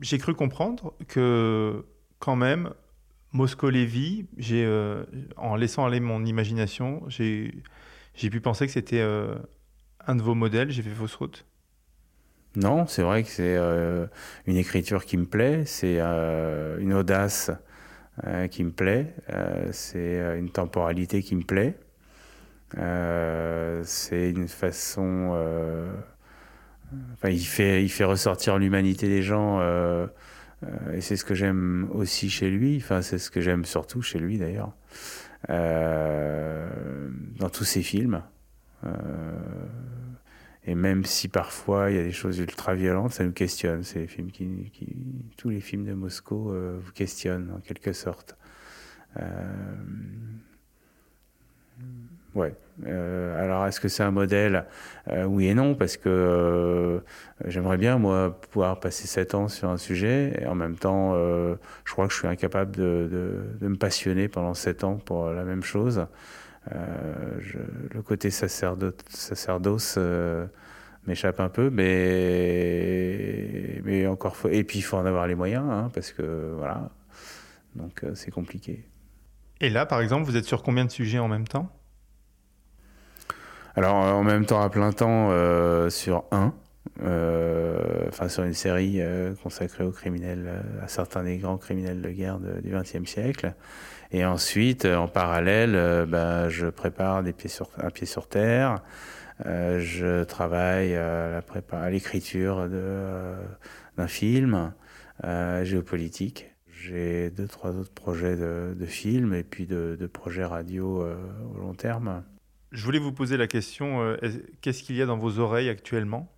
J'ai cru comprendre que quand même, Moscow Lévy, j'ai, euh, en laissant aller mon imagination, j'ai, j'ai pu penser que c'était un de vos modèles. J'ai fait fausse route. Non, c'est vrai que c'est une écriture qui me plaît, c'est une audace qui me plaît, c'est une temporalité qui me plaît, c'est une façon... Enfin, il fait, il fait ressortir l'humanité des gens, et c'est ce que j'aime aussi chez lui, enfin, c'est ce que j'aime surtout chez lui d'ailleurs, dans tous ses films. Et même si parfois il y a des choses ultra violentes, ça nous questionne. C'est les films qui, tous les films de Moscou euh, vous questionnent en quelque sorte. Euh, ouais. Euh, alors est-ce que c'est un modèle Oui et non, parce que j'aimerais bien moi pouvoir passer 7 ans sur un sujet et en même temps, je crois que je suis incapable de, de me passionner pendant 7 ans pour la même chose. Euh, le côté sacerdoce euh, m'échappe un peu, mais, mais encore faut, et puis il faut en avoir les moyens, hein, parce que voilà, donc euh, c'est compliqué. Et là, par exemple, vous êtes sur combien de sujets en même temps? Alors en même temps, à plein temps, sur un. enfin sur une série consacrée aux criminels, à certains des grands criminels de guerre du XXe siècle. Et ensuite, euh, en parallèle, ben, je prépare des pieds sur, un pied sur terre. Euh, je travaille à l'écriture d'un film géopolitique. J'ai deux, trois autres projets de, de films et puis de, de projets radio au long terme. Je voulais vous poser la question, qu'est-ce qu'il y a dans vos oreilles actuellement?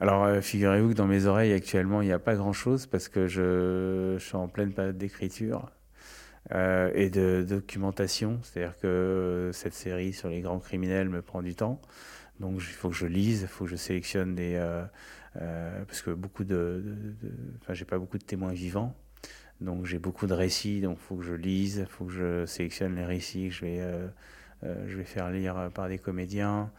Alors, euh, figurez-vous que dans mes oreilles actuellement, il n'y a pas grand-chose parce que je, suis en pleine période d'écriture. euh, et de documentation. C'est-à-dire que cette série sur les grands criminels me prend du temps. Donc il faut que je lise, il faut que je sélectionne des... Euh, euh, parce que beaucoup de... Enfin, j'ai pas beaucoup de témoins vivants. Donc j'ai beaucoup de récits, donc il faut que je lise, il faut que je sélectionne les récits que je vais, je vais faire lire par des comédiens.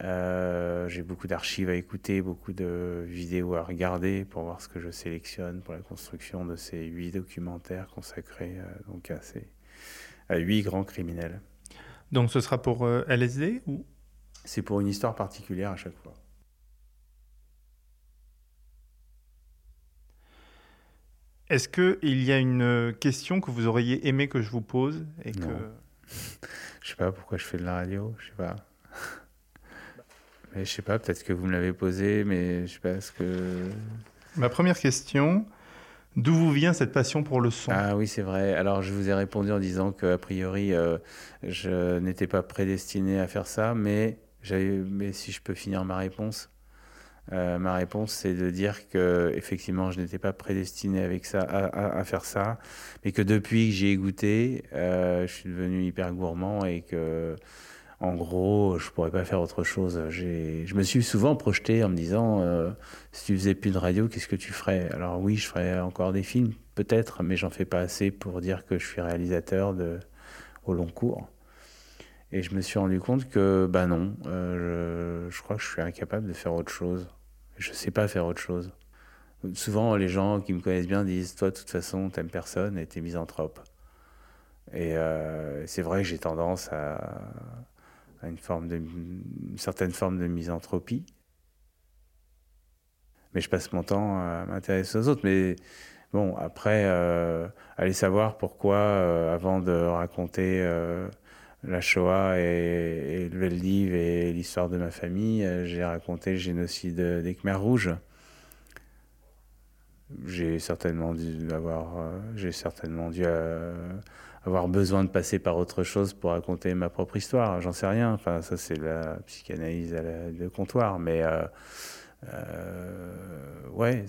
Euh, j'ai beaucoup d'archives à écouter, beaucoup de vidéos à regarder pour voir ce que je sélectionne pour la construction de ces huit documentaires consacrés euh, donc à, ces, à huit grands criminels. Donc ce sera pour euh, LSD ou? C'est pour une histoire particulière à chaque fois. Est-ce qu'il y a une question que vous auriez aimé que je vous pose et non. que... *laughs* je sais pas pourquoi je fais de la radio, je sais pas. Mais je sais pas, peut-être que vous me l'avez posé, mais je sais pas ce que. Ma première question, d'où vous vient cette passion pour le son? Ah oui, c'est vrai. Alors je vous ai répondu en disant qu'a priori, euh, je n'étais pas prédestiné à faire ça, mais, mais si je peux finir ma réponse. Euh, ma réponse, c'est de dire que effectivement, je n'étais pas prédestiné avec ça à, à, à, faire ça, mais que depuis que j'y ai goûté, euh, je suis devenu hyper gourmand et que en gros, je pourrais pas faire autre chose. Je me suis souvent projeté en me disant, euh, si tu faisais plus de radio, qu'est-ce que tu ferais? Alors oui, je ferais encore des films, peut-être, mais j'en fais pas assez pour dire que je suis réalisateur de, au long cours. Et je me suis rendu compte que, bah non, euh, je, crois que je suis incapable de faire autre chose. Je sais pas faire autre chose. Souvent, les gens qui me connaissent bien disent, toi, de toute façon, t'aimes personne et t'es misanthrope. Et euh, c'est vrai que j'ai tendance à à une, forme de, une certaine forme de misanthropie. Mais je passe mon temps à m'intéresser aux autres. Mais bon, après, euh, aller savoir pourquoi, euh, avant de raconter euh, la Shoah et, le Veldiv et l'histoire de ma famille, j'ai raconté le génocide des Khmers rouges. J'ai certainement dû avoir, j'ai certainement dû avoir besoin de passer par autre chose pour raconter ma propre histoire. J'en sais rien. Enfin, ça, c'est la psychanalyse à de comptoir. Mais euh, euh, ouais,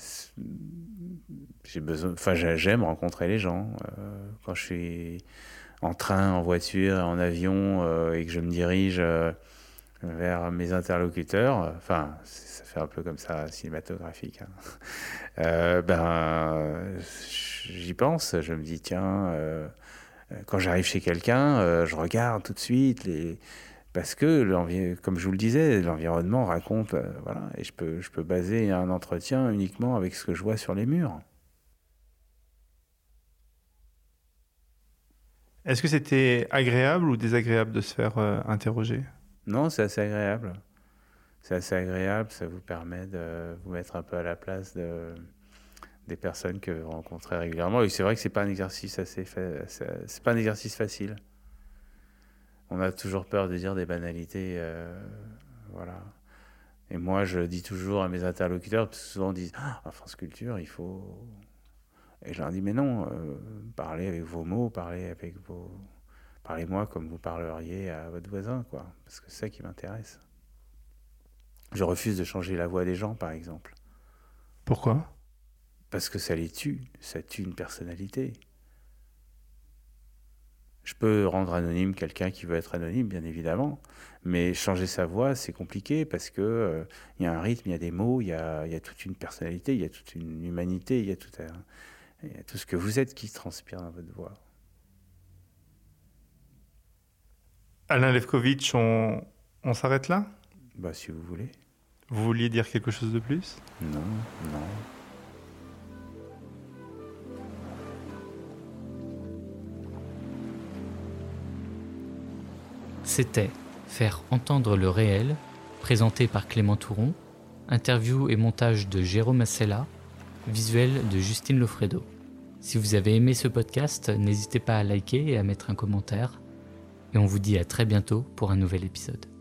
j'ai besoin. Enfin, j'aime rencontrer les gens. Euh, quand je suis en train, en voiture, en avion euh, et que je me dirige vers mes interlocuteurs, enfin, ça fait un peu comme ça cinématographique. Hein. ben, j'y pense. Je me dis, tiens quand j'arrive chez quelqu'un, euh, je regarde tout de suite les parce que comme je vous le disais, l'environnement raconte euh, voilà et je peux je peux baser un entretien uniquement avec ce que je vois sur les murs. Est-ce que c'était agréable ou désagréable de se faire euh, interroger? Non, c'est assez agréable. C'est assez agréable, ça vous permet de vous mettre un peu à la place de des personnes que vous rencontrez régulièrement. Et c'est vrai que c'est pas un exercice assez, c'est pas un exercice facile. On a toujours peur de dire des banalités, euh, voilà. Et moi, je dis toujours à mes interlocuteurs, parce que souvent on dit, ah, France Culture, il faut. Et je leur dis, mais non, euh, parlez avec vos mots, parlez avec vos, parlez-moi comme vous parleriez à votre voisin, quoi, parce que c'est ça qui m'intéresse. Je refuse de changer la voix des gens, par exemple. Pourquoi? Parce que ça les tue, ça tue une personnalité. Je peux rendre anonyme quelqu'un qui veut être anonyme, bien évidemment, mais changer sa voix, c'est compliqué parce que euh, y a un rythme, il y a des mots, il y a, y a, toute une personnalité, il y a toute une humanité, il y a tout, un, y a tout ce que vous êtes qui transpire dans votre voix. Alain Levkovitch, on, on s'arrête là? Bah, si vous voulez. Vous vouliez dire quelque chose de plus? Non, non. C'était Faire entendre le réel, présenté par Clément Touron, interview et montage de Jérôme Assella, visuel de Justine Lofredo. Si vous avez aimé ce podcast, n'hésitez pas à liker et à mettre un commentaire. Et on vous dit à très bientôt pour un nouvel épisode.